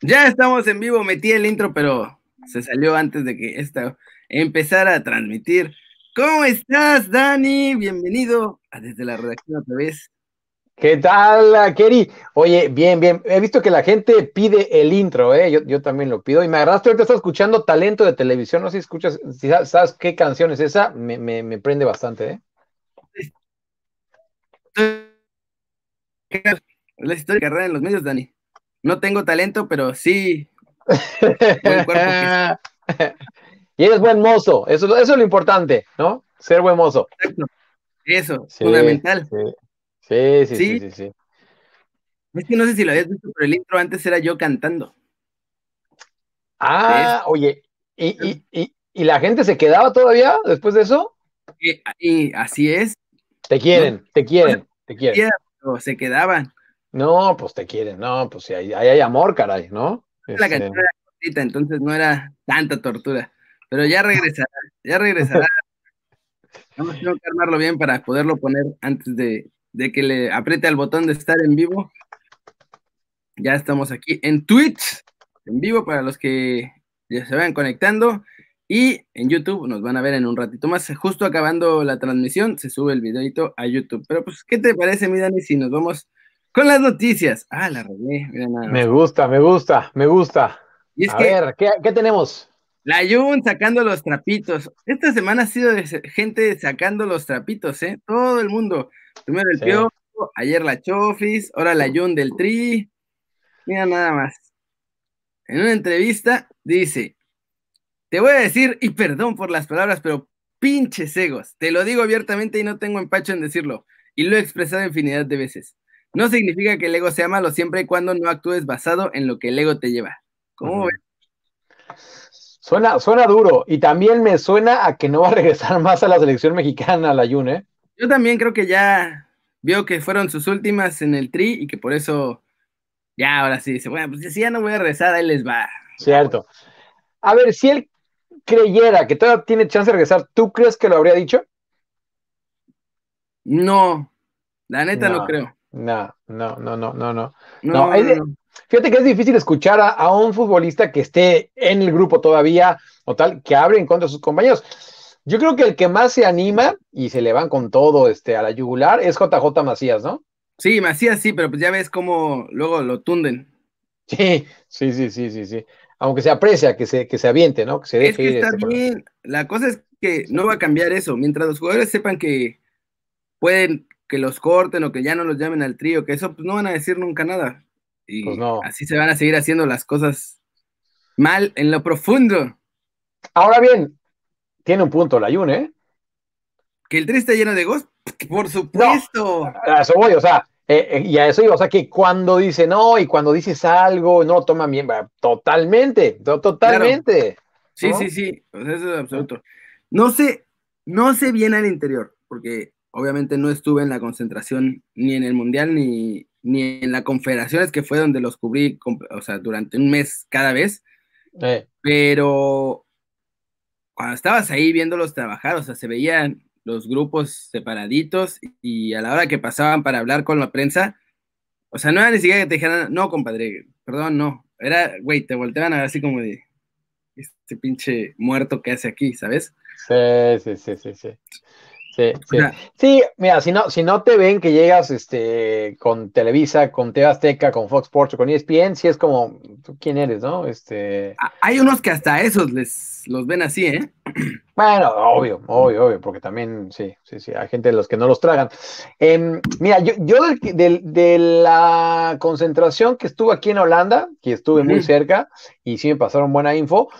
Ya estamos en vivo, metí el intro, pero se salió antes de que esta empezara a transmitir. ¿Cómo estás, Dani? Bienvenido a Desde la Redacción otra vez. ¿Qué tal, Keri? Oye, bien, bien. He visto que la gente pide el intro, ¿eh? Yo, también lo pido. Y me agarraste, ahorita estás escuchando talento de televisión. No sé si escuchas, si sabes qué canción es esa, me, me prende bastante, ¿eh? La historia de carrera en los medios, Dani. No tengo talento, pero sí. y eres buen mozo, eso, eso es lo importante, ¿no? Ser buen mozo. Exacto. Eso, fundamental. Sí. Sí, sí, sí, sí, Es que no sé si lo habías visto, pero el intro antes era yo cantando. Ah, oye, ¿y, y, y, la gente se quedaba todavía después de eso? Y, así es. Te quieren, te quieren, te quieren. Se quedaban. No, pues te quieren, no, pues si ahí hay, amor, caray, ¿no? La este... canción era cortita, entonces no era tanta tortura, pero ya regresará, ya regresará. Vamos a tener que armarlo bien para poderlo poner antes de, de que le apriete al botón de estar en vivo. Ya estamos aquí en Twitch, en vivo para los que ya se vayan conectando. Y en YouTube nos van a ver en un ratito más. Justo acabando la transmisión, se sube el videito a YouTube. Pero pues, ¿qué te parece, mi Dani, si nos vamos con las noticias. Ah, la regué. Me gusta, me gusta, me gusta. Y es a ver, ¿qué, tenemos? La Jun sacando los trapitos. Esta semana ha sido de gente sacando los trapitos, ¿eh? Todo el mundo. Primero el Pio, ayer la Chofis, ahora la Jun del Tri. Mira nada más. En una entrevista dice, te voy a decir, y perdón por las palabras, pero pinches egos. Te lo digo abiertamente y no tengo empacho en decirlo. Y lo he expresado infinidad de veces. No significa que el ego sea malo siempre y cuando no actúes basado en lo que el ego te lleva. ¿Cómo ves? Suena, suena duro y también me suena a que no va a regresar más a la selección mexicana, la Jun, ¿eh? Yo también creo que ya vio que fueron sus últimas en el tri y que por eso ya ahora sí dice, bueno, pues si ya no voy a regresar, ahí les va. Cierto. A ver, si él creyera que todavía tiene chance de regresar, ¿tú crees que lo habría dicho? No, la neta no creo. No, no, no, no, no, no. no, fíjate que es difícil escuchar a, un futbolista que esté en el grupo todavía o tal, que abre en contra de sus compañeros. Yo creo que el que más se anima y se le van con todo este, a la yugular es JJ Macías, ¿no? Sí, Macías sí, pero pues ya ves cómo luego lo tunden. Sí, sí, sí, sí, sí, sí. Aunque se aprecia que se, que se aviente, ¿no? Que se es que está este bien. La cosa es que no va a cambiar eso. Mientras los jugadores sepan que pueden que los corten o que ya no los llamen al trío, que eso pues no van a decir nunca nada. Y pues así se van a seguir haciendo las cosas mal en lo profundo. Ahora bien, tiene un punto la Yun, ¿eh? Que el tri está lleno de ghost, por supuesto. a eso voy, o sea, eh, eh, y a eso iba, o sea, que cuando dice no y cuando dices algo, no lo toman bien, totalmente, totalmente. Sí, sí, sí, eso es absoluto. No sé, no sé bien al interior, porque obviamente no estuve en la concentración ni en el Mundial ni, ni en la Confederaciones, que fue donde los cubrí, o sea, durante un mes cada vez. Eh. Pero cuando estabas ahí viéndolos trabajar, o sea, se veían los grupos separaditos y a la hora que pasaban para hablar con la prensa, o sea, no era ni siquiera que te dijeran, no, compadre, perdón, no. Era, güey, te volteaban a ver así como de, este pinche muerto que hace aquí, ¿sabes? Sí, sí, sí, sí, sí. Sí, sí. sí, mira, si no, si no te ven que llegas este, con Televisa, con TV Azteca, con Fox Sports o con ESPN, sí es como, quién eres, no? Este... Hay unos que hasta esos les los ven así, ¿eh? Bueno, obvio, obvio, obvio, porque también, sí, sí, sí, hay gente de los que no los tragan. Em, mira, yo, yo de, la concentración que estuve aquí en Holanda, que estuve muy cerca, y sí me pasaron buena info,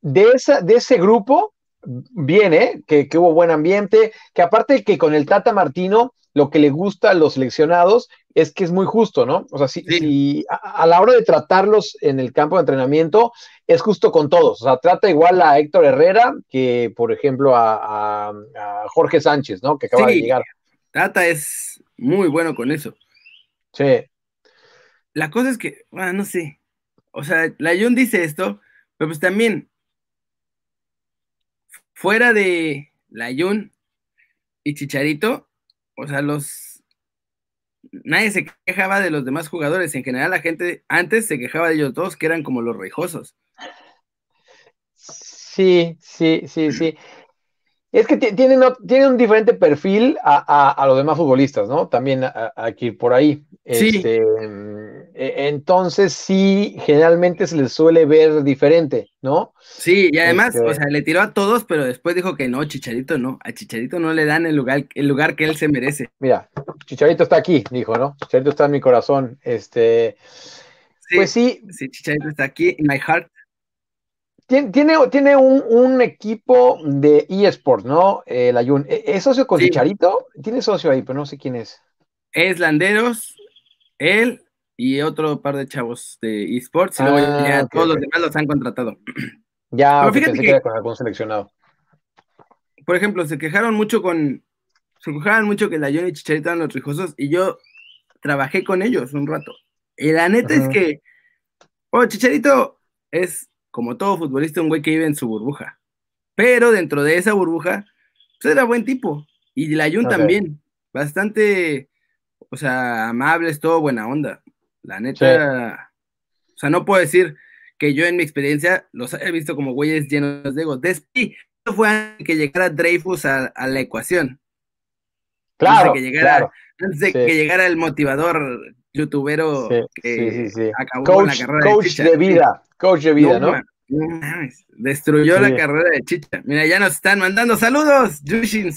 de, esa, de ese grupo, viene, que, hubo buen ambiente, que aparte que con el Tata Martino, lo que le gusta a los seleccionados es que es muy justo, ¿no? O sea, si, a, la hora de tratarlos en el campo de entrenamiento, es justo con todos. O sea, trata igual a Héctor Herrera que, por ejemplo, a, Jorge Sánchez, ¿no? Que acaba de llegar. Tata es muy bueno con eso. Sí. La cosa es que, bueno, no sé. O sea, la John dice esto, pero pues también fuera de Layun y Chicharito, o sea, los nadie se quejaba de los demás jugadores. En general, la gente antes se quejaba de ellos dos, que eran como los rejosos. Sí, sí, sí, sí. Es que tienen, un diferente perfil a, los demás futbolistas, ¿no? También aquí por ahí. Sí. Este, entonces sí, generalmente se les suele ver diferente, ¿no? Sí, y además, o este sea, le tiró a todos, pero después dijo que no, Chicharito no, a Chicharito no le dan el lugar, el lugar que él se merece. Mira, Chicharito está aquí, dijo, ¿no? Chicharito está en mi corazón. Este, pues sí. Sí, Chicharito está aquí, in my heart. Tiene, tiene un, equipo de eSports, ¿no? El Ayun. ¿E, ¿Es socio con Chicharito? Tiene socio ahí, pero no sé quién es. Es Landeros, él y otro par de chavos de eSports. Y luego ya ah, todos los demás los han contratado. Ya, pero fíjate que, con algún seleccionado. Por ejemplo, se quejaron mucho con. Se quejaron mucho que la y Chicharito eran los rijosos y yo trabajé con ellos un rato. Y la neta es que. Oh, Chicharito es como todo futbolista, un güey que vive en su burbuja. Pero dentro de esa burbuja, pues era buen tipo. Y la Jun también, bastante, o sea, amables, todo buena onda. La neta, o sea, no puedo decir que yo en mi experiencia los he visto como güeyes llenos de ego. Después, fue antes que llegara Dreyfus a, la ecuación. Claro, antes de que llegara, antes de que llegara el motivador youtubero que acabó con la carrera coach de, vida, coach de vida, ¿no? destruyó la carrera de Chicha. Mira, ya nos están mandando saludos. Yushin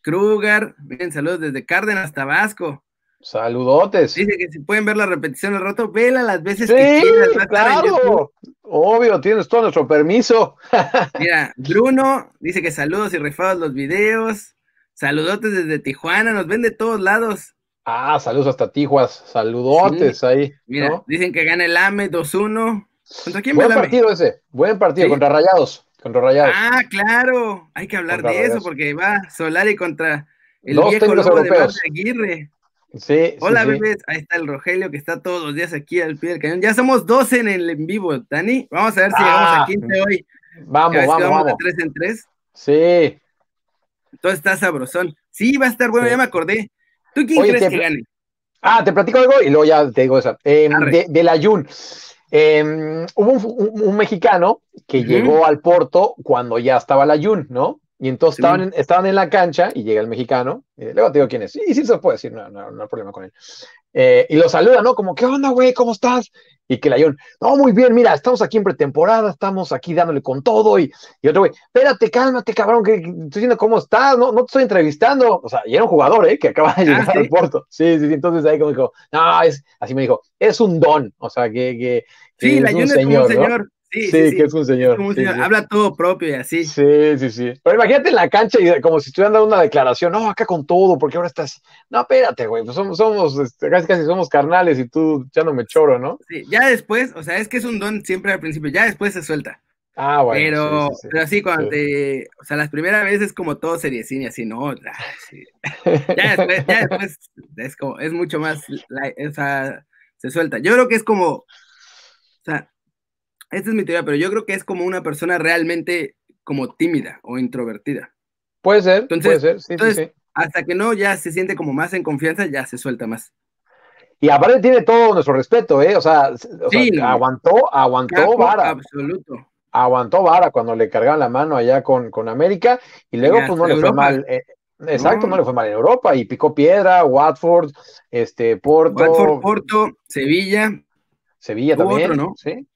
Kruger, miren, saludos desde Cárdenas, Tabasco. Saludotes. Dice que si pueden ver la repetición al rato, vela las veces que quieras. Claro, obvio, tienes todo nuestro permiso. Mira, Bruno dice que saludos y rifados los videos. Saludotes desde Tijuana, nos ven de todos lados. Ah, saludos hasta Tijuas, saludotes ahí. Mira, dicen que gana el AME 2-1. ¿Contra quién Buen partido ese, buen partido, contra Rayados, contra Rayados. Ah, claro, hay que hablar de eso porque va Solari contra el viejo lobo de Aguirre. Sí, Hola, bebés. Ahí está el Rogelio que está todos los días aquí al pie del cañón. Ya somos 12 en el en vivo, Dani. Vamos a ver si llegamos a 15 ah, hoy. Vamos, vamos. vamos. de 3 en 3. Sí. Todo está sabrosón. Sí, va a estar bueno, ya me acordé. ¿Tú quién crees que gane? Ah, te platico algo y luego ya te digo esa. Eh, de, de, la Jun. Em, hubo un, mexicano que llegó al Porto cuando ya estaba la Jun, ¿no? Y entonces estaban, en, estaban en la cancha y llega el mexicano, y luego te digo quién es. Y sí se puede decir, no, no, no hay problema con él. Eh, y lo saluda, ¿no? Como, ¿qué onda, güey? ¿Cómo estás? Y que la John, no, muy bien, mira, estamos aquí en pretemporada, estamos aquí dándole con todo. Y, y otro güey, espérate, cálmate, cabrón, que, estoy viendo cómo estás, no, no te estoy entrevistando. O sea, y era un jugador, ¿eh? Que acaba de ah, llegar al Porto. Sí, sí, sí. Entonces ahí como dijo, no, es, así me dijo, es un don. O sea, que, que, sí, la John es un señor. Sí, sí, que es un señor. Habla todo propio y así. Sí, sí, sí. Pero imagínate en la cancha y como si estuvieran dando una declaración, no, acá con todo, porque ahora estás. No, espérate, güey, pues somos, somos este, casi casi somos carnales y tú ya no me choro, ¿no? Sí, ya después, o sea, es que es un don siempre al principio, ya después se suelta. Ah, bueno. Pero, sí, pero así cuando te, o sea, las primeras veces es como todo seriecín y así, no, ya después, ya después es como, es mucho más, o sea, se suelta. Yo creo que es como, o sea, esta es mi teoría, pero yo creo que es como una persona realmente como tímida o introvertida. Puede ser, puede ser, sí, entonces, Hasta que no ya se siente como más en confianza, ya se suelta más. Y aparte tiene todo nuestro respeto, ¿eh? O sea, aguantó, aguantó vara. Absoluto. Aguantó vara cuando le cargaban la mano allá con, con América y luego pues no le fue mal. Eh, exacto, no. le fue mal en Europa y picó piedra, Watford, este, Porto. Watford, Porto, Sevilla. Sevilla también, ¿no? Sí.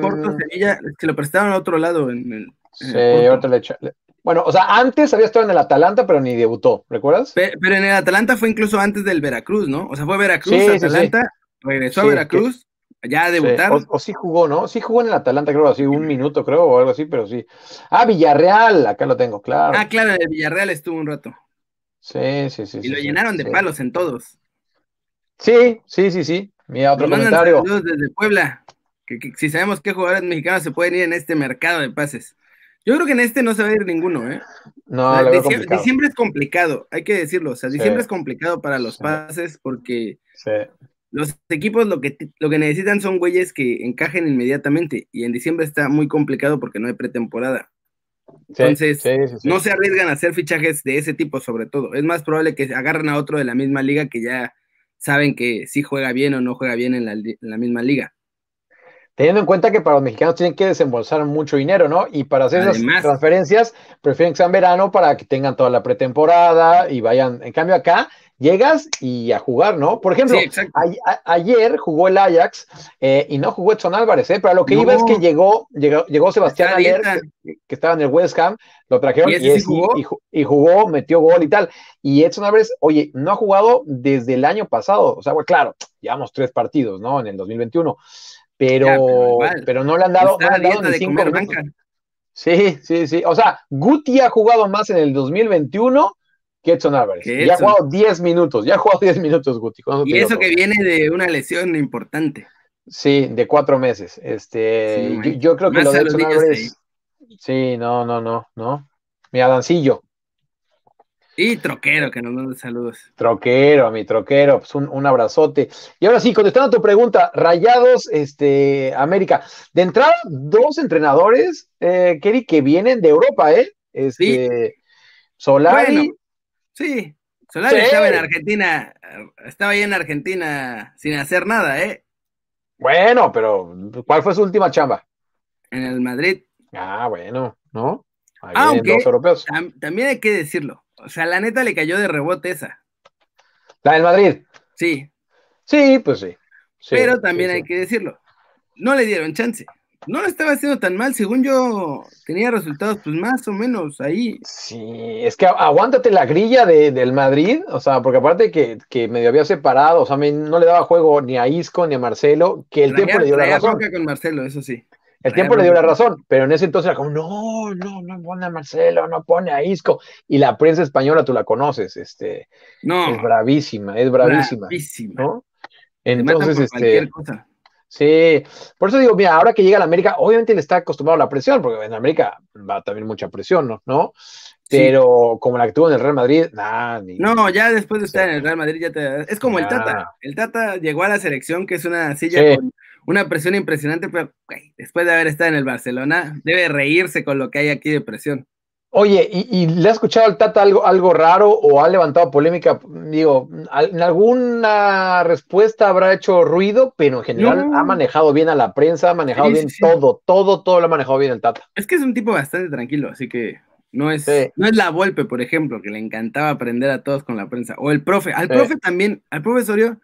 Porto, Sevilla, que lo prestaron a otro lado en el. sí, le, bueno, o sea, antes había estado en el Atalanta, pero ni debutó, ¿recuerdas? Pero, en el Atalanta fue incluso antes del Veracruz, ¿no? O sea, fue Veracruz, Atalanta, regresó a Veracruz, ya a debutar. O, sí jugó, ¿no? Sí jugó en el Atalanta, creo, así un minuto, creo, o algo así, pero sí. Ah, Villarreal, acá lo tengo, claro. Ah, claro, en el Villarreal estuvo un rato. Sí, sí, sí. Y lo llenaron de palos en todos. Sí, sí, sí, sí. Mira, otro comentario. desde Puebla que, si sabemos qué jugadores mexicanos se pueden ir en este mercado de pases. Yo creo que en este no se va a ir ninguno, ¿eh? No, diciembre, es complicado, hay que decirlo. O sea, diciembre es complicado para los pases porque los equipos lo que, lo que necesitan son güeyes que encajen inmediatamente. Y en diciembre está muy complicado porque no hay pretemporada. Entonces, no se arriesgan a hacer fichajes de ese tipo, sobre todo. Es más probable que agarren a otro de la misma liga que ya saben que sí juega bien o no juega bien en la, misma liga. Teniendo en cuenta que para los mexicanos tienen que desembolsar mucho dinero, ¿no? Y para hacer esas transferencias, prefieren que sean verano para que tengan toda la pretemporada y vayan. En cambio, acá llegas y a jugar, ¿no? Por ejemplo, ayer jugó el Ajax eh, y no jugó Edson Álvarez, ¿eh? Pero lo que iba es que llegó, llegó, Sebastián Ayer, que, estaba en el West Ham, lo trajeron y, jugó? metió gol y tal. Y Edson Álvarez, oye, no ha jugado desde el año pasado. O sea, bueno, claro, llevamos tres partidos, ¿no? En el 2021. Pero, pero, no le han dado, no le han dado ni cinco Sí, sí, sí. O sea, Guti ha jugado más en el 2021 Edson Álvarez. Ya ha jugado 10 minutos, ya ha jugado 10 minutos, Guti. Y eso que viene de una lesión importante. Sí, de cuatro meses. Este, yo, creo que lo de Edson Álvarez. Sí, no, no, no, no. Mi Adancillo. Y Troquero, que nos manda saludos. Troquero, mi Troquero, pues un, abrazote. Y ahora sí, contestando a tu pregunta, Rayados, este, América. De entrada, dos entrenadores, eh, Kerry, que vienen de Europa, ¿eh? Este, Solari Sí, Solari estaba en Argentina, estaba ahí en Argentina sin hacer nada, ¿eh? Bueno, pero ¿cuál fue su última chamba? En el Madrid. Ah, bueno, ¿no? Aunque europeos. también hay que decirlo. O sea, la neta le cayó de rebote esa. ¿La del Madrid? Sí. Sí, pues sí. pero también hay que decirlo. No le dieron chance no lo estaba haciendo tan mal, según yo tenía resultados pues más o menos ahí. Sí, es que aguántate la grilla de, del Madrid, o sea, porque aparte que, que medio había separado, o sea, no le daba juego ni a Isco ni a Marcelo, que el tiempo le dio la razón. con Marcelo, eso sí. El tiempo le dio la razón, pero en ese entonces era como, no, no, no pone a Marcelo, no pone a Isco. Y la prensa española tú la conoces, este, no, es bravísima, es bravísima. bravísima. ¿no? Entonces, este, Sí, por eso digo, mira, ahora que llega a la América, obviamente le está acostumbrado a la presión, porque en América va también mucha presión, ¿no? Pero como la que tuvo en el Real Madrid, nada. no, ya después de estar en el Real Madrid, ya te. Es como el Tata. El Tata llegó a la selección, que es una silla con una presión impresionante, pero después de haber estado en el Barcelona, debe reírse con lo que hay aquí de presión. Oye, ¿y, le ha escuchado al Tata algo, algo raro o ha levantado polémica? Digo, en alguna respuesta habrá hecho ruido, pero en general ha manejado bien a la prensa, ha manejado bien todo, todo, todo lo ha manejado bien el Tata. Es que es un tipo bastante tranquilo, así que no es, no es la Volpe, por ejemplo, que le encantaba aprender a todos con la prensa. O el profe, al profe también, al profesorio,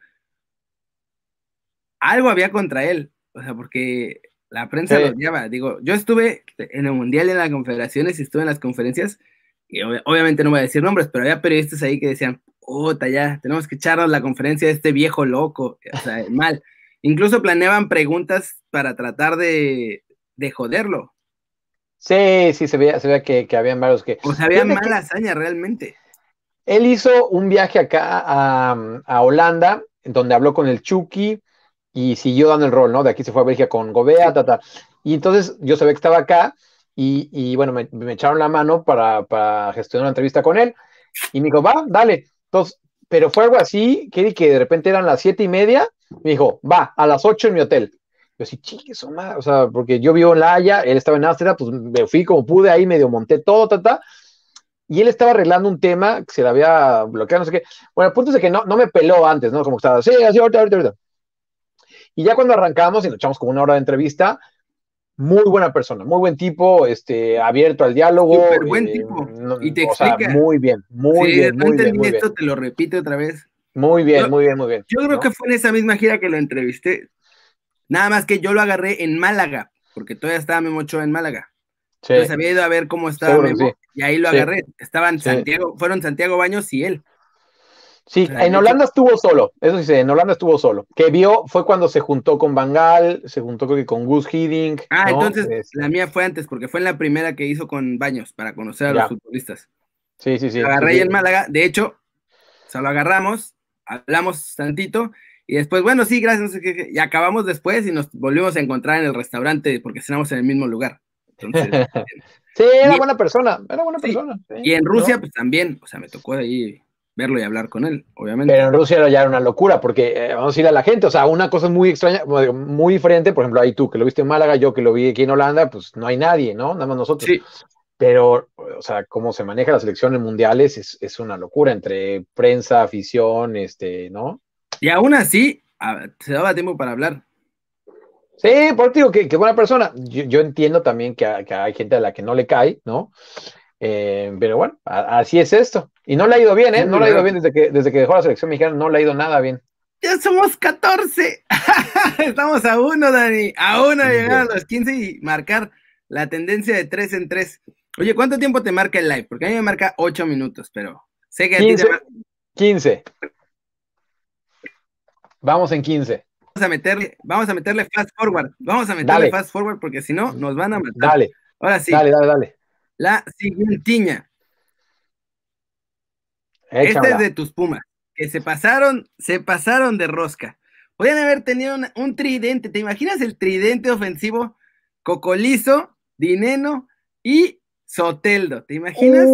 algo había contra él, o sea, porque la prensa lo lleva. Digo, yo estuve en el Mundial y en las confederaciones y estuve en las conferencias, y obviamente no voy a decir nombres, pero había periodistas ahí que decían, puta, ya, tenemos que echarnos la conferencia de este viejo loco, o sea, mal. Incluso planeaban preguntas para tratar de, de joderlo. Sí, sí, se veía, se veía que, que habían varios que... O sea, había mala hazaña realmente. Él hizo un viaje acá a, a Holanda, donde habló con el Chucky, y siguió dando el rol, ¿no? De aquí se fue a Bélgica con Gobea, ta, ta. Y entonces yo sabía que estaba acá y, y bueno, me, me, echaron la mano para, para, gestionar una entrevista con él y me dijo, va, dale. Entonces, pero fue algo así, que, que de repente eran las siete y media, me dijo, va, a las ocho en mi hotel. Yo así, chiques, o sea, porque yo vivo en La Haya, él estaba en Ámsterdam, pues me fui como pude ahí, medio monté todo, ta, ta, y él estaba arreglando un tema que se le había bloqueado, no sé qué. Bueno, el punto es de que no, no me peló antes, ¿no? Como estaba, sí, así, ahorita, ahorita, ahorita. Y ya cuando arrancamos y nos echamos como una hora de entrevista, muy buena persona, muy buen tipo, este, abierto al diálogo. Súper buen eh, tipo. y te explica. muy bien, muy bien. No muy entendí bien, esto, te lo repito otra vez. Muy bien, muy bien, muy bien. Yo creo que fue en esa misma gira que lo entrevisté. Nada más que yo lo agarré en Málaga, porque todavía estaba Memo Ochoa en Málaga. Sí. Entonces había ido a ver cómo estaba Memo y ahí lo agarré. Estaban Santiago, fueron Santiago Baños y él. Sí, en Holanda estuvo solo, eso sí, en Holanda estuvo solo. Que vio fue cuando se juntó con Bangal, se juntó creo que con Gus Hiddink. Ah, entonces la mía fue antes, porque fue en la primera que hizo con Baños para conocer a los futbolistas. Sí, sí, sí. agarré en Málaga, de hecho, o sea, lo agarramos, hablamos tantito, y después, bueno, sí, gracias, y acabamos después y nos volvimos a encontrar en el restaurante porque cenamos en el mismo lugar. sí, era buena persona, era buena persona. y en Rusia, pues también, o sea, me tocó ahí verlo y hablar con él, obviamente. Pero en Rusia ya era una locura, porque eh, vamos a ir a la gente, o sea, una cosa muy extraña, muy diferente, por ejemplo, ahí tú que lo viste en Málaga, yo que lo vi aquí en Holanda, pues no hay nadie, ¿no? Nada más nosotros. Sí. pero, o sea, cómo se maneja la selección en mundiales es, es una locura entre prensa, afición, este, ¿no? Y aún así, se daba tiempo para hablar. Sí, por ti digo que, buena persona. Yo, entiendo también que, hay gente a la que no le cae, ¿no? Eh, pero bueno, así es esto. Y no le ha ido bien, ¿eh? No le ha ido bien desde que, desde que dejó la selección mexicana, no le ha ido nada bien. Ya somos 14. Estamos a uno, Dani. A uno de llegar a los 15 y marcar la tendencia de 3 en 3. Oye, ¿cuánto tiempo te marca el live? Porque a mí me marca 8 minutos, pero sé que a 15, ti te 15. Vamos en 15. Vamos a meterle, vamos a meterle fast forward. Vamos a meterle fast forward porque si no, nos van a matar. Dale. Ahora sí. Dale, dale, dale. La siguiente. Este es de tus Pumas, que se pasaron, se pasaron de rosca. Podrían haber tenido un tridente. ¿Te imaginas el tridente ofensivo? Cocolizo, Dineno y Soteldo, ¿te imaginas?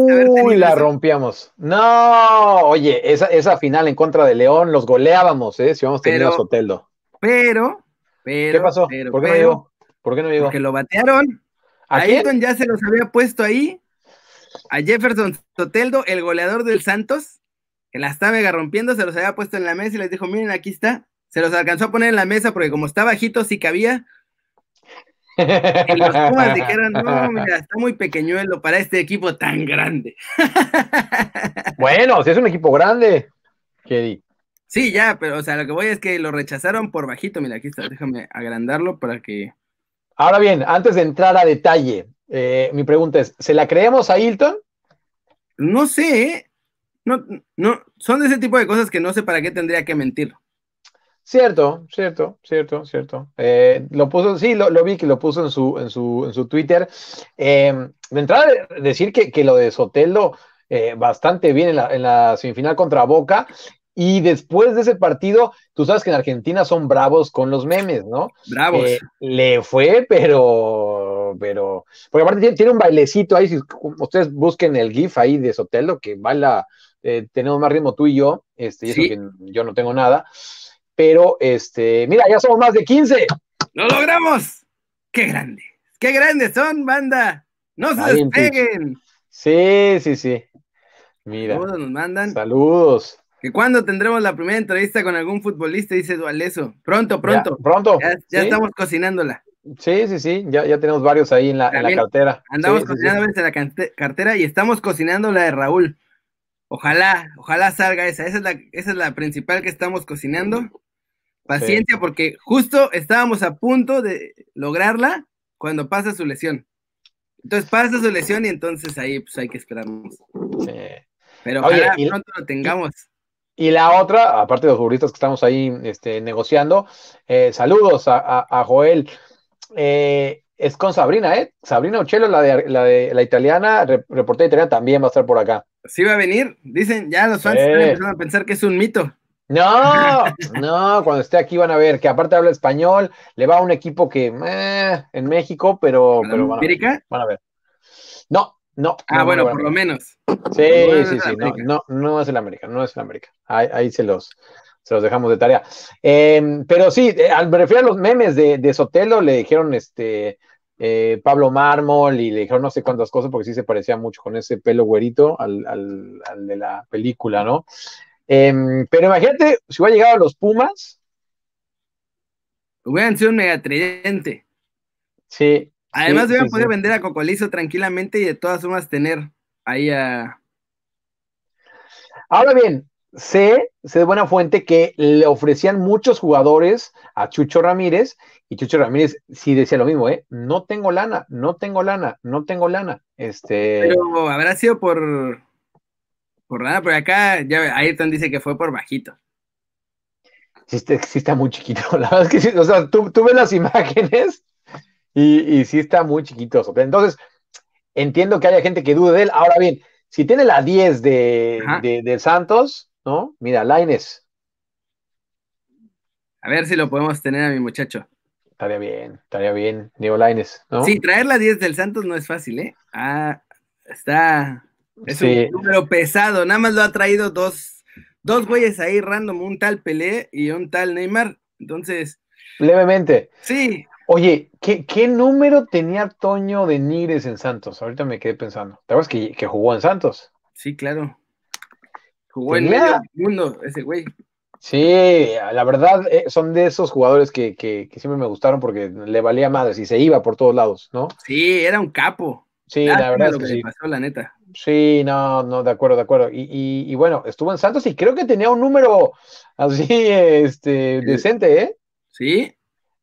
Uy, la rompíamos. No, oye, esa, esa final en contra de León los goleábamos, ¿eh? Si vamos tenido a Soteldo. Pero, pero. ¿Qué pasó? ¿Por qué no llegó? ¿Por qué no llegó? Porque lo batearon. ¿A, Ayrton ya se los había puesto ahí. A Jefferson Soteldo, el goleador del Santos, que la está mega rompiendo, se los había puesto en la mesa y les dijo: Miren, aquí está. Se los alcanzó a poner en la mesa porque, como está bajito, sí cabía. Y los Pumas dijeron, no, mira, está muy pequeñuelo para este equipo tan grande. Bueno, si es un equipo grande, ¿qué Sí, ya, pero o sea, lo que voy es que lo rechazaron por bajito. Mira, aquí está, déjame agrandarlo para que. Ahora bien, antes de entrar a detalle, eh, mi pregunta es: ¿se la creemos a Hilton? No sé, ¿eh? no, no, son de ese tipo de cosas que no sé para qué tendría que mentir. Cierto, cierto, cierto, cierto. Eh, lo puso, sí, lo, vi que lo puso en su, en su, en su Twitter. Eh, de entrada, decir que, que, lo de Sotelo eh, bastante bien en la, en la, semifinal contra Boca. Y después de ese partido, tú sabes que en Argentina son bravos con los memes, ¿no? Bravos. le fue, pero, pero, porque aparte tiene, un bailecito ahí, si ustedes busquen el GIF ahí de Sotelo, que baila, tenemos más ritmo tú y yo, este, y eso que yo no tengo nada pero este, mira, ya somos más de 15. ¡Lo logramos! ¡Qué grande! ¡Qué grandes son, banda! ¡No se despeguen! Sí, sí, sí. Mira. Saludos nos mandan. Saludos. ¿Que cuándo tendremos la primera entrevista con algún futbolista? Dice Dualeso. Pronto, pronto. pronto. Ya, estamos cocinándola. Sí, sí, sí. Ya, ya tenemos varios ahí en la, en la cartera. Andamos cocinando en la cartera y estamos cocinando la de Raúl. Ojalá, ojalá salga esa. Esa es la, esa es la principal que estamos cocinando. Paciencia, porque justo estábamos a punto de lograrla cuando pasa su lesión. Entonces pasa su lesión y entonces ahí pues hay que esperarnos. Pero ojalá pronto lo tengamos. Y la otra, aparte de los futbolistas que estamos ahí este, negociando, eh, saludos a, Joel. Eh, es con Sabrina, ¿eh? Sabrina Uccello, la de la, de, la italiana, reportera italiana, también va a estar por acá. Sí va a venir, dicen, ya los fans están empezando a pensar que es un mito. No, no, cuando esté aquí van a ver que aparte habla español, le va a un equipo que eh, en México, pero, pero van, a, van a ver. No, no. Ah, bueno, por lo menos. Sí, sí, sí, no, no, es el América, no es el América. Ahí, ahí se los, se los dejamos de tarea. Em, pero sí, eh, al me refiero a los memes de, de Sotelo, le dijeron este eh, Pablo Mármol y le dijeron no sé cuántas cosas porque sí se parecía mucho con ese pelo güerito al, al, al de la película, ¿no? Em, pero imagínate, si hubiera llegado a los Pumas. Hubieran sido un megatridente. Sí. Además, hubieran podido vender a Cocolizo tranquilamente y de todas formas tener ahí a. Ahora bien, sé, sé de buena fuente que le ofrecían muchos jugadores a Chucho Ramírez y Chucho Ramírez sí decía lo mismo, ¿eh? No tengo lana, no tengo lana, no tengo lana. Este... Pero habrá sido por, por nada, pero acá ya Ayrton dice que fue por bajito. Sí está, muy chiquito, la verdad es que sí, o sea, tú, ves las imágenes y, sí está muy chiquito. Entonces, entiendo que haya gente que dude de él. Ahora bien, si tiene la 10 de, de, Santos, ¿no? Mira, Laines. A ver si lo podemos tener a mi muchacho. Estaría bien, estaría bien, Diego Laines, ¿no? Sí, traer la 10 del Santos no es fácil, ¿eh? Ah, está, es un número pesado, nada más lo ha traído dos, dos güeyes ahí random, un tal Pelé y un tal Neymar. Entonces. Levemente. Sí, Oye, ¿qué, número tenía Toño de Nigres en Santos? Ahorita me quedé pensando. ¿Te acuerdas que, que jugó en Santos? Sí, claro. Jugó en medio mundo ese güey. Sí, la verdad, eh, son de esos jugadores que, siempre me gustaron porque le valía madres y se iba por todos lados, ¿no? Sí, era un capo. Sí, la verdad. Lo que, le pasó, la neta. Sí, no, no, de acuerdo, de acuerdo. Y, bueno, estuvo en Santos y creo que tenía un número así, este, decente, ¿eh? Sí.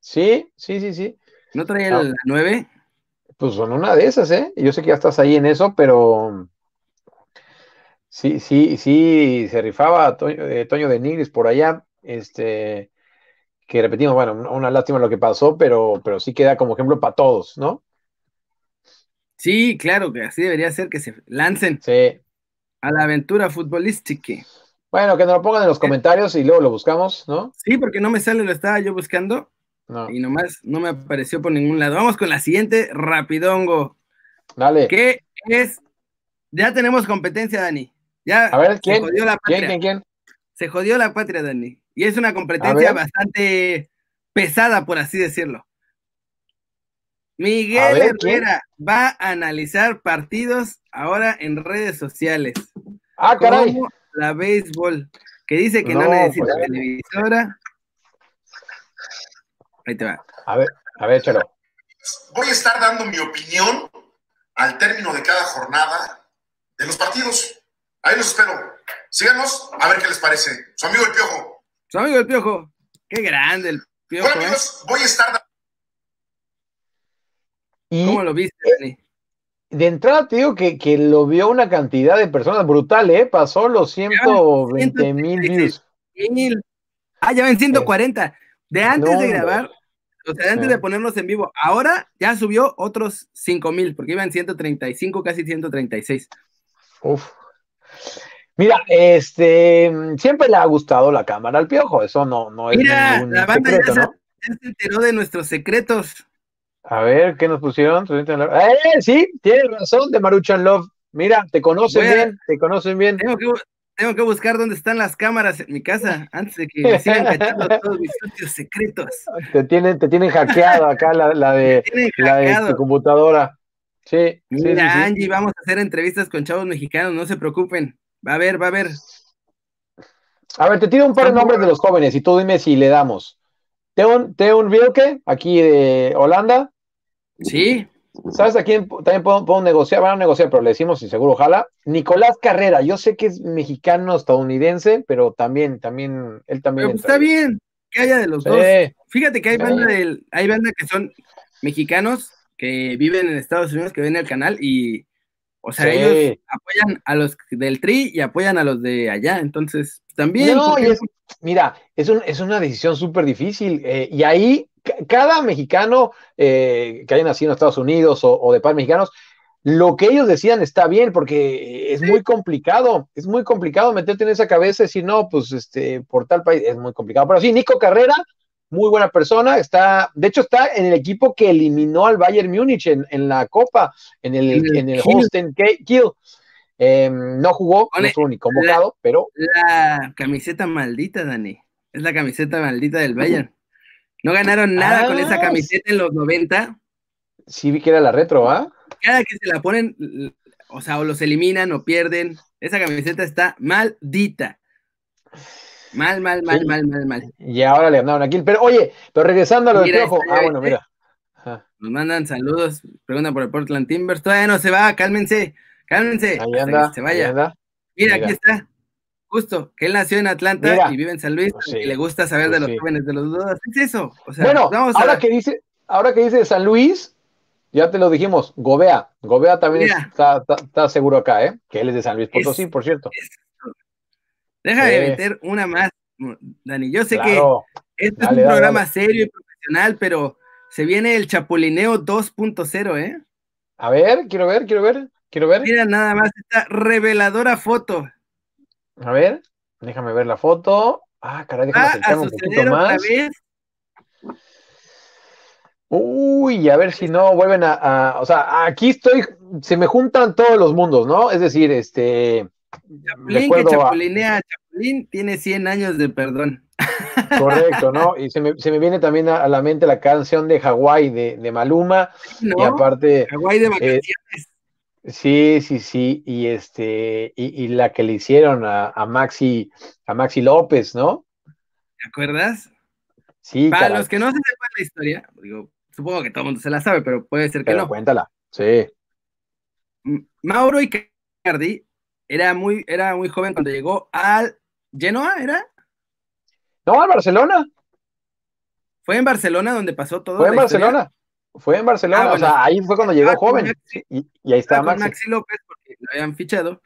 Sí, sí, sí, sí. ¿No traía el 9? Pues son una de esas, ¿eh? Yo sé que ya estás ahí en eso, pero sí, sí, sí, se rifaba Toño, eh, Toño de Nigris por allá, este, que repetimos, bueno, una lástima lo que pasó, pero, pero sí queda como ejemplo para todos, ¿no? Sí, claro, que así debería ser que se lancen sí. a la aventura futbolística. Bueno, que nos lo pongan en los comentarios y luego lo buscamos, ¿no? Sí, porque no me sale, lo estaba yo buscando. Y nomás no me apareció por ningún lado. Vamos con la siguiente, rapidongo. Dale. ¿Qué es? Ya tenemos competencia, Dani. Ya a ver, ¿quién? se jodió la patria. ¿Quién, quién, Se jodió la patria, Dani. Y es una competencia bastante pesada, por así decirlo. Miguel Herrera va a analizar partidos ahora en redes sociales. Ah, caray. Como la béisbol, que dice que no, necesita pues, televisora, Ahí te va. A ver, a ver, Chelo. Voy a estar dando mi opinión al término de cada jornada de los partidos. Ahí los espero. Síganos a ver qué les parece. Su amigo el Piojo. Su amigo el Piojo. Qué grande el Piojo. Bueno, amigos, ¿eh? voy a estar. ¿Cómo lo viste, Dani? De entrada te digo que, que, lo vio una cantidad de personas brutal, ¿eh? Pasó los 120 mil views. Ah, ya ven 140. De antes de grabar, o sea, antes de ponernos en vivo, ahora ya subió otros 5 mil, porque iban 135, casi 136. Uf. Mira, este, siempre le ha gustado la cámara al piojo, eso no, no es Mira, la banda ya, se, enteró de nuestros secretos. A ver, ¿qué nos pusieron? ¡Eh, sí! Tienes razón, de Maruchan Love. Mira, te conocen bien, te conocen bien. Tengo que, tengo que buscar dónde están las cámaras en mi casa antes de que me sigan cachando todos mis sitios secretos. Te tienen, te tienen hackeado acá la, de, la tu computadora. Sí. Mira, Angie, vamos a hacer entrevistas con chavos mexicanos, no se preocupen. Va a ver, va a ver. A ver, te tiro un par de nombres de los jóvenes y tú dime si le damos. Teun, Teun Wilke, aquí de Holanda. Sí. ¿Sabes a quién también puedo, negociar? Van a negociar, pero le decimos y seguro, ojalá. Nicolás Carrera, yo sé que es mexicano estadounidense, pero también, también, él también. está bien que haya de los dos. Fíjate que hay banda, hay banda que son mexicanos que viven en Estados Unidos, que ven el canal y, o sea, ellos apoyan a los del Tri y apoyan a los de allá, entonces también. No, mira, es, es una decisión súper difícil eh, y ahí cada mexicano eh, que haya nacido en Estados Unidos o, de padres mexicanos, lo que ellos decían está bien, porque es muy complicado, es muy complicado meterte en esa cabeza y decir, no, pues este, por tal país, es muy complicado. Pero sí, Nico Carrera, muy buena persona, está, de hecho está en el equipo que eliminó al Bayern Múnich en, la Copa, en el, en el, Holstein. Em, no jugó, no estuvo ni convocado, pero... La camiseta maldita, Dani, es la camiseta maldita del Bayern. No ganaron nada con esa ah, camiseta en los 90. Sí, vi que era la retro, ¿ah? Cada que se la ponen, o sea, o los eliminan o pierden. Esa camiseta está maldita. Mal, mal, mal, mal, mal, mal. Y ahora le ganaron aquí. Pero oye, pero regresando a lo del piojo. Ah, bueno, mira. Nos mandan saludos, preguntan por el Portland Timbers. Todavía no se va, cálmense, cálmense. Ahí anda, se vaya. Mira, aquí está. Justo, que él nació en Atlanta y vive en San Luis y le gusta saber de los jóvenes de los dos. Es eso. bueno, ahora, que dice, ahora que dice San Luis, ya te lo dijimos, Gobea. Gobea también está, seguro acá, ¿eh? Que él es de San Luis Potosí, por cierto. Deja de meter una más, Dani. Yo sé que este es un programa serio y profesional, pero se viene el Chapulineo 2.0, ¿eh? A ver, quiero ver, quiero ver, quiero ver. Mira nada más esta reveladora foto. A ver, déjame ver la foto. Ah, caray, déjame acercarme un poquito más. Uy, a ver si no vuelven a, O sea, aquí estoy. Se me juntan todos los mundos, ¿no? Es decir, este. Chapulín que chapulinea Chapulín tiene 100 años de perdón. Correcto, ¿no? Y se me, se me viene también a, a la mente la canción de Hawái de, de Maluma. ¿no? Y aparte, Hawái de eh, vacaciones. Sí, sí, sí, y este, y, y la que le hicieron a, a Maxi, a Maxi López, ¿no? ¿Te acuerdas? Sí, Para caray, los que no se sepan la historia, digo, supongo que todo el mundo se la sabe, pero puede ser que pero no. cuéntala. Sí, Mauro Icardi era muy, era muy joven cuando llegó al Genoa, ¿era? no, a Barcelona, Fue en Barcelona donde pasó todo. fue en historia. Fue en Barcelona, Ah, o sea, ahí fue cuando llegó Ah, joven, Maxi. sí, y, y ahí Estaba con Maxi. Maxi López porque lo habían fichado.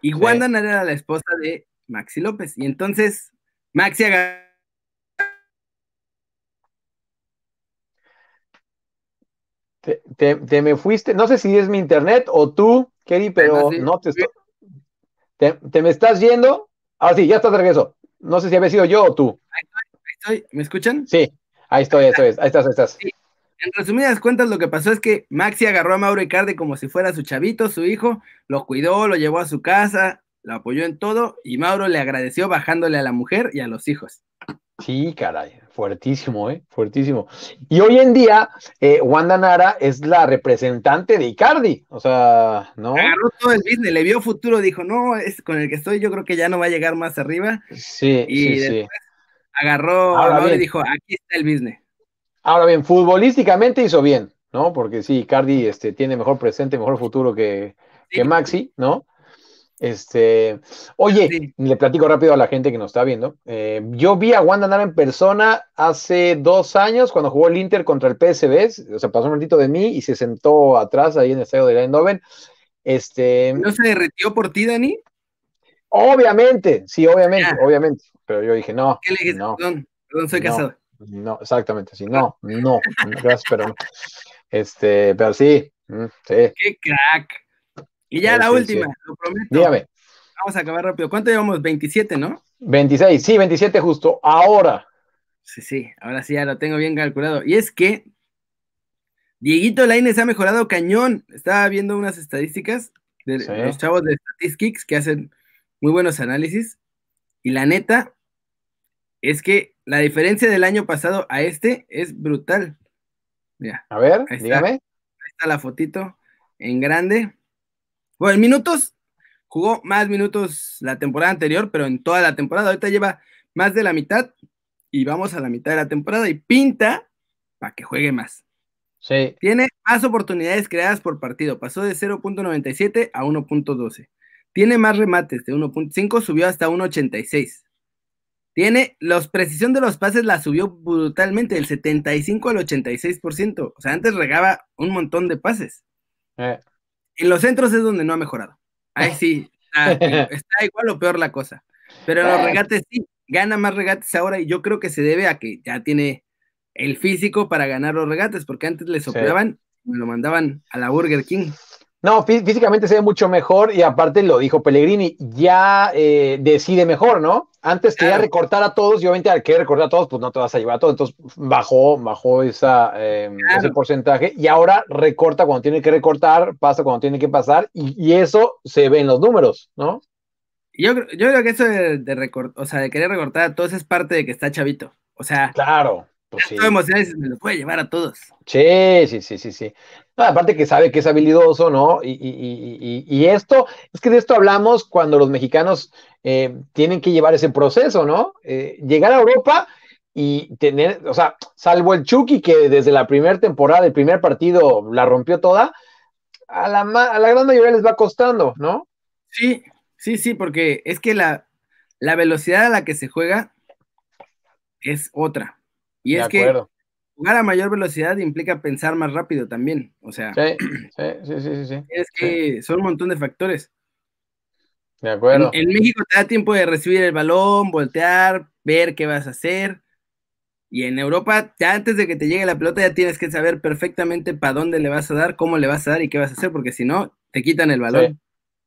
Y Sí. Wanda era la esposa de Maxi López. Y entonces Maxi agarró Te, te- te me fuiste, no sé si es mi internet o tú, Kerry, pero sí. no te estoy. Te, te me estás yendo. Ah, sí, ya estás de regreso. No sé si había sido yo o tú. Estoy- ¿Me escuchan? Sí, ahí estoy, ahí estoy, ahí estás, ahí estás. En resumidas cuentas, lo que pasó es que Maxi agarró a Mauro Icardi como si fuera su chavito, su hijo, lo cuidó, lo llevó a su casa, lo apoyó en todo y Mauro le agradeció bajándole a la mujer y a los hijos. Sí, caray, fuertísimo, ¿eh? Fuertísimo. Y hoy en día, eh, Wanda Nara es la representante de Icardi, o sea, ¿no? Agarró todo el business, le vio futuro, dijo, no, es con el que estoy, yo creo que ya no va a llegar más arriba. Sí, Y sí, sí. después agarró Ahora a Mauro y dijo, aquí está el business. Ahora bien, futbolísticamente hizo bien, ¿no? Porque sí, Icardi este, tiene mejor presente, mejor futuro que, que. Maxi, ¿no? Este, oye, Sí. le platico rápido a la gente que nos está viendo. Eh, yo vi a Wanda Nara en persona hace dos años cuando jugó el Inter contra el PSV, o sea, pasó un ratito de mí y se sentó atrás ahí en el estadio de Eindhoven. Este, ¿No se derritió por ti, Dani? obviamente, sí, obviamente, obviamente, pero yo dije, no, ¿Qué le no, Perdón, perdón, soy No. casado. No, exactamente, sí, no, no, gracias, pero no. Este, pero sí, mm, sí, ¡Qué crack! Y ya la sí, última, sí. lo prometo. dígame, Vamos a acabar rápido. ¿Cuánto llevamos? 27, ¿no? 26, sí, 27 justo, ahora, Sí, sí, ahora sí ya lo tengo bien calculado. Y es que Dieguito Lainez ha mejorado cañón. Estaba viendo unas estadísticas de Sí. los chavos de Statistics que hacen muy buenos análisis. Y la neta es que la diferencia del año pasado a este es brutal. Mira, a ver, Ahí está. dígame, ahí está la fotito en grande. Bueno, en minutos, jugó más minutos la temporada anterior, pero en toda la temporada. Ahorita lleva más de la mitad y vamos a la mitad de la temporada y pinta para que juegue más. sí, Tiene más oportunidades creadas por partido. Pasó de 0.97 a 1.12. Tiene más remates de 1.5, subió hasta 1.86. Tiene los precisión de los pases la subió brutalmente del 75 al 86%. O sea, antes regaba un montón de pases. eh, En los centros es donde no ha mejorado. Ahí sí, está, está igual o peor la cosa. Pero en los regates sí, gana más regates ahora y yo creo que se debe a que ya tiene el físico para ganar los regates, porque antes le soplaban y me lo mandaban a la Burger King. No, fí- físicamente se ve mucho mejor y aparte lo dijo Pellegrini, ya eh, decide mejor, ¿no? Antes quería Claro. recortar a todos y obviamente al querer recortar a todos, pues no te vas a llevar a todos. Entonces bajó, bajó esa, eh, Claro. ese porcentaje y ahora recorta cuando tiene que recortar, pasa cuando tiene que pasar y, y eso se ve en los números, ¿no? Yo, creo- yo creo que eso de, de o sea, de querer recortar a todos es parte de que está chavito. O sea, Claro, pues sí. todo emociones me lo puede llevar a todos. Sí, sí, sí, sí, sí. No, aparte que sabe que es habilidoso, ¿no? Y, y- y- y- esto, es que de esto hablamos cuando los mexicanos eh, tienen que llevar ese proceso, ¿no? Eh, llegar a Europa y tener, o sea, salvo el Chucky que desde la primera temporada, el primer partido la rompió toda, a la, ma- a la gran mayoría les va costando, ¿no? Sí, sí, sí, porque es que la, la velocidad a la que se juega es otra. Y de es que acuerdo. Jugar a mayor velocidad implica pensar más rápido también. O sea, Sí, sí, sí, sí, es que son un montón de factores. De acuerdo. en México te da tiempo de recibir el balón, voltear, ver qué vas a hacer. Y en Europa, ya antes de que te llegue la pelota, ya tienes que saber perfectamente para dónde le vas a dar, cómo le vas a dar y qué vas a hacer, porque si no, te quitan el balón.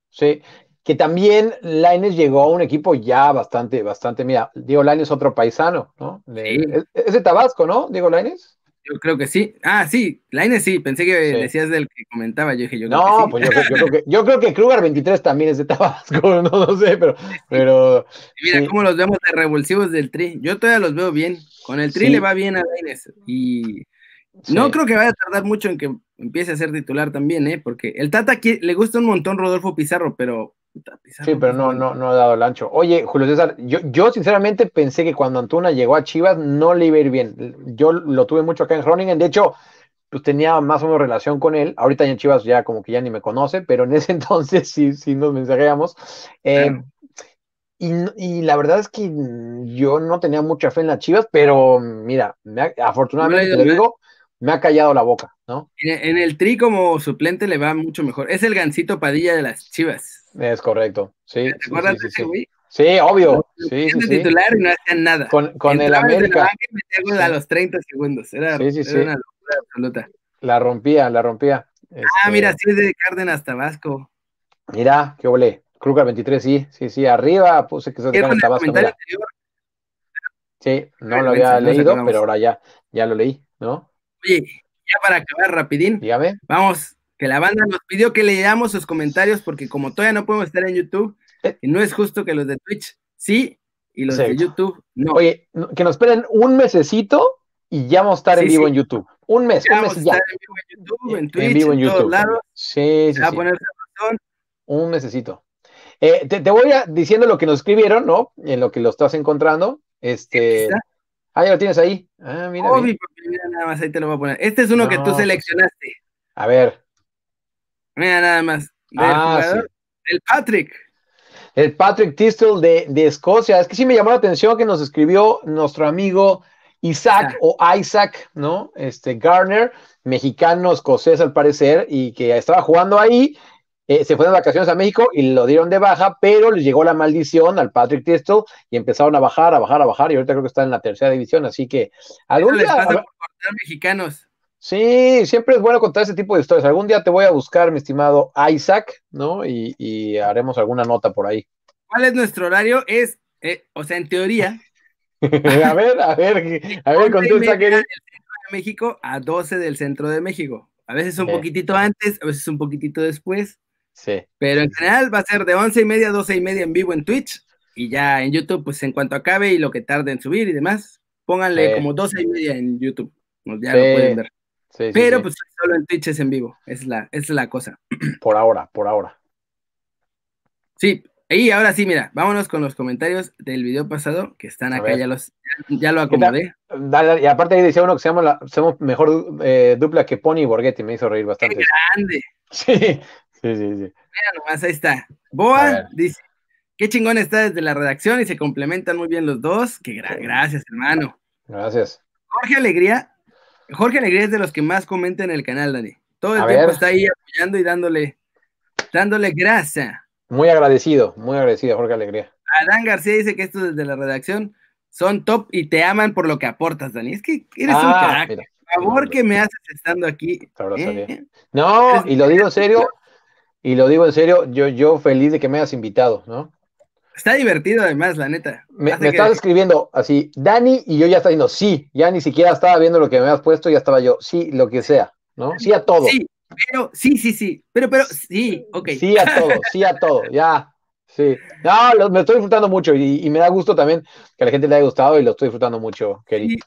Sí, que también Lainez llegó a un equipo ya bastante, bastante, mira, Diego Lainez otro paisano, ¿no? De- Sí. es, es de Tabasco, ¿no? Diego Lainez. Yo creo que sí. Ah, sí, Laine sí, pensé que decías del que comentaba, yo dije yo No, creo que pues yo, creo que yo creo que Kruger 23 también es de Tabasco, no, no sé, pero pero mira cómo los vemos de revulsivos del Tri. Yo todavía los veo bien. Con el Tri le va bien a Laines y no creo que vaya a tardar mucho en que empiece a ser titular también, ¿eh? Porque el Tata aquí, le gusta un montón Rodolfo Pizarro, pero sí, pero no, no, no ha dado el ancho. Oye, Julio César, yo, yo sinceramente pensé que cuando Antuna llegó a Chivas no le iba a ir bien. Yo lo tuve mucho acá en Groningen, de hecho, pues tenía más o menos relación con él. Ahorita en Chivas ya como que ya ni me conoce, pero en ese entonces sí, sí nos mensajeamos. Eh, y, la verdad es que yo no tenía mucha fe en las Chivas, pero mira, afortunadamente te digo, me ha callado la boca, ¿no? En, el tri como suplente le va mucho mejor. Es el gancito Padilla de las Chivas. Es correcto, sí. ¿Te acuerdas de ese güey? Sí, obvio. Sí, sí, titular y no hacían nada. Con, con el América. A los 30 segundos. Era, una locura absoluta. La rompía, la rompía. Ah, mira, este sí es de Cárdenas Tabasco. Mira, qué ole. Kruger 23, sí, sí, sí. Arriba puse que se de Tabasco. Sí, no lo había leído, pero ahora ya, ya lo leí, ¿no? Oye, ya para acabar rapidín. Dígame. Vamos, que la banda nos pidió que leamos sus comentarios porque como todavía no podemos estar en YouTube, eh. y no es justo que los de Twitch sí y los de YouTube no. Oye, que nos esperen un mesecito y ya vamos a estar en vivo en YouTube. Un mes, un mes ya. en vivo en YouTube, en Twitch, en, vivo en, todos lados. Sí, sí, va a ponerse razón. Un mesecito. Eh, te, voy a, diciendo lo que nos escribieron, ¿no? En lo que lo estás encontrando. Este. Ah, ya lo tienes ahí. Ah, mira. mira, nada más, ahí te lo voy a poner. Este es uno que tú pues, seleccionaste. A ver. Mira, nada más. ah, El Patrick. El Patrick Tistel de, de, Escocia. Es que sí me llamó la atención que nos escribió nuestro amigo Isaac o Isaac, ¿no? Este Garner, mexicano escocés al parecer, y que estaba jugando ahí eh, se fue de vacaciones a México y lo dieron de baja, pero les llegó la maldición al Patrick Tistel y empezaron a bajar, a bajar, a bajar, y ahorita creo que está en la tercera división, así que algún día... Pasa mexicanos. Sí, siempre es bueno contar ese tipo de historias. Algún día te voy a buscar, mi estimado Isaac, ¿no? Y, haremos alguna nota por ahí. ¿Cuál es nuestro horario? Es, eh, o sea, en teoría. a ver, a ver, a ver, contesta que. de México a 12 del centro de México. A veces un poquitito antes, a veces un poquitito después. Sí. Pero en general va a ser de once y media a doce y media en vivo en Twitch y ya en YouTube, pues en cuanto acabe y lo que tarde en subir y demás, pónganle como doce y media en YouTube. Ya lo pueden ver. Pero pues solo en Twitch es en vivo, es la, es la cosa. Por ahora, por ahora. Sí, y ahora sí, mira, vámonos con los comentarios del video pasado, que están acá, ya los ya, lo acomodé. y aparte ahí decía uno que seamos, la, somos mejor eh, dupla que Pony y Borghetti, me hizo reír bastante. ¡Qué grande! Sí, Sí, sí, sí. Mira nomás, ahí está. Boa dice, qué chingón está desde la redacción y se complementan muy bien los dos. Qué gracias, hermano. Gracias. Jorge Alegría, Jorge Alegría es de los que más comenta en el canal, Dani. Todo el tiempo está ahí apoyando y dándole, dándole grasa. Muy agradecido, muy agradecido, Jorge Alegría. Adán García dice que esto desde la redacción son top y te aman por lo que aportas, Dani. Es que eres un ah, crack. Por favor que me haces estando aquí. ¿eh? No, y lo digo en serio, y lo digo en serio, yo, yo feliz de que me hayas invitado, ¿no? Está divertido además, la neta. Me, estás escribiendo así, Dani, y yo ya estaba diciendo, sí, ya ni siquiera estaba viendo lo que me habías puesto, ya estaba yo, sí, lo que sea, ¿no? Sí a todo. Sí, pero, sí, sí, sí, pero, pero, sí, ok. Sí a todo, sí a todo, ya, sí. No, me estoy disfrutando mucho y, me da gusto también que a la gente le haya gustado y lo estoy disfrutando mucho, querido.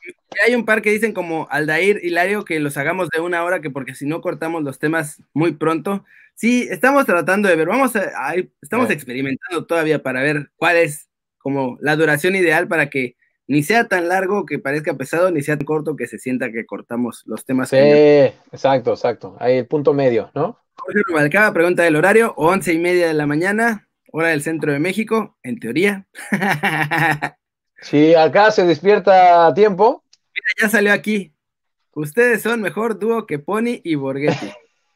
hay un par que dicen como Aldair, Hilario, que los hagamos de una hora, que porque si no cortamos los temas muy pronto. Sí, estamos tratando de ver, vamos a, estamos experimentando todavía para ver cuál es como la duración ideal para que ni sea tan largo que parezca pesado, ni sea tan corto que se sienta que cortamos los temas. Sí, exacto, exacto. Ahí el punto medio, ¿no? Jorge Rubalcaba pregunta del horario, once y media de la mañana, hora del centro de México, en teoría. Si acá se despierta a tiempo. Mira, ya salió aquí. Ustedes son mejor dúo que Pony y Borghetti.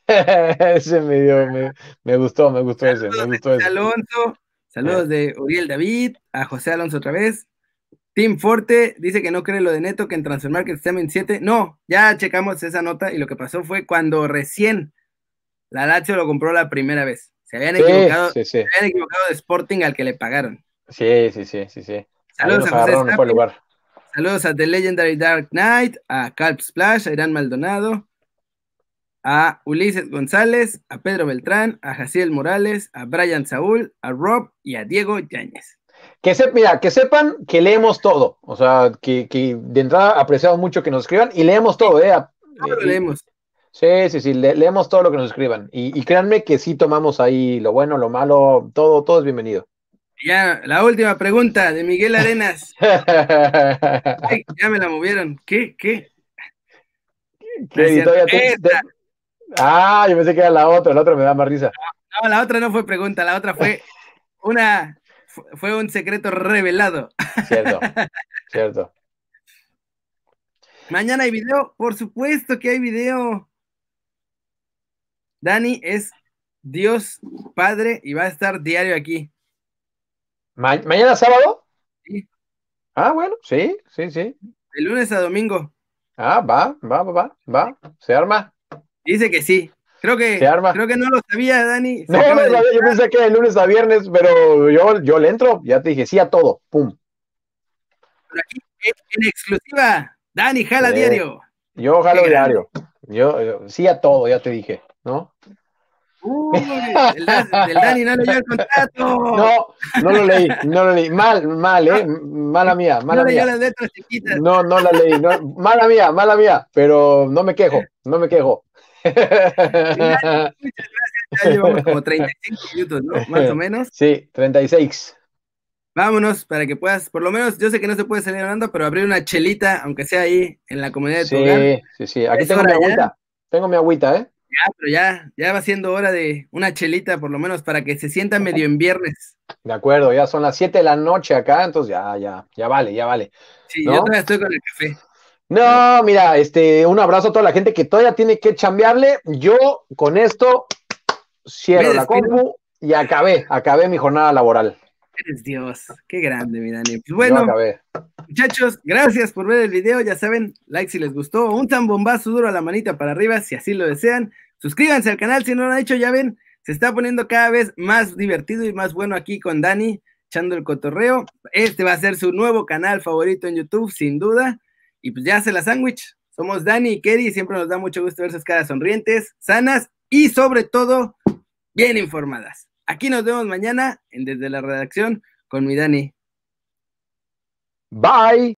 ese me dio, me, gustó, me gustó ese, me gustó ese. Alonso, saludos de Uriel David, a José Alonso otra vez. Tim Forte dice que no cree lo de Neto, que en Transfer Market está en 7. No, ya checamos esa nota y lo que pasó fue cuando recién la Lazio lo compró la primera vez. Se habían, equivocado, Se habían equivocado de Sporting al que le pagaron. Sí, sí, sí, sí, sí. Saludos a José Saludos a The Legendary Dark Knight, a Calp Splash, a Irán Maldonado, a Ulises González, a Pedro Beltrán, a Jaciel Morales, a Brian Saúl, a Rob y a Diego Yáñez. Que, mira, que sepan que leemos todo, o sea, que, de entrada apreciamos mucho que nos escriban y leemos todo, ¿eh? lo leemos. Sí, sí, sí, leemos todo lo que nos escriban. Y, créanme que sí tomamos ahí lo bueno, lo malo, todo, todo es bienvenido. Ya, la última pregunta de Miguel Arenas. ya me la movieron. ¿Qué? ¿Qué? Ah, yo pensé que era la otra, la otra me da más risa. No, la otra no fue pregunta, la otra fue una, fue un secreto revelado. Cierto, cierto. Mañana hay video, por supuesto que hay video. Dani es Dios Padre y va a estar diario aquí. ¿Mañana sábado? Sí. Ah, bueno, sí, sí, sí. De lunes a domingo. Ah, va, va, va, va, se arma. Dice que sí. Creo que, creo que no lo sabía, Dani. no, no yo pensé que de lunes a viernes, pero yo, yo le entro, ya te dije sí a todo, pum. Pero aquí en exclusiva, Dani jala diario. Yo jalo diario. Yo, sí a todo, ya te dije, ¿no? Uy, el, Dani no leyó el contrato. No, no lo leí, no lo leí. Mal, mal, ¿eh? Mala mía, mala no mía. las letras chiquitas. No, no la leí. No, mala mía, mala mía, pero no me quejo, no me quejo. Muchas gracias. Ya llevamos como 35 minutos, ¿no? Más o menos. Sí, 36. Vámonos para que puedas, por lo menos, yo sé que no se puede salir hablando, pero abrir una chelita, aunque sea ahí en la comunidad de tu sí, Sí, sí, Aquí tengo mi agüita. Tengo mi agüita, ¿eh? Ya, pero ya, ya va siendo hora de una chelita, por lo menos, para que se sienta medio en viernes. De acuerdo, ya son las 7 de la noche acá, entonces ya, ya, ya vale, ya vale. Sí, yo todavía estoy con el café. No, mira, este, un abrazo a toda la gente que todavía tiene que chambearle. Yo con esto cierro la compu y acabé, acabé mi jornada laboral. Eres Dios, qué grande, mi Dani. Pues bueno, muchachos, gracias por ver el video. Ya saben, like si les gustó, un zambombazo duro a la manita para arriba si así lo desean. Suscríbanse al canal si no lo han hecho, ya ven, se está poniendo cada vez más divertido y más bueno aquí con Dani, echando el cotorreo. Este va a ser su nuevo canal favorito en YouTube, sin duda. Y pues ya hace la sándwich. Somos Dani y Kerry siempre nos da mucho gusto ver sus caras sonrientes, sanas y sobre todo bien informadas. Aquí nos vemos mañana en Desde la Redacción con mi Dani. Bye.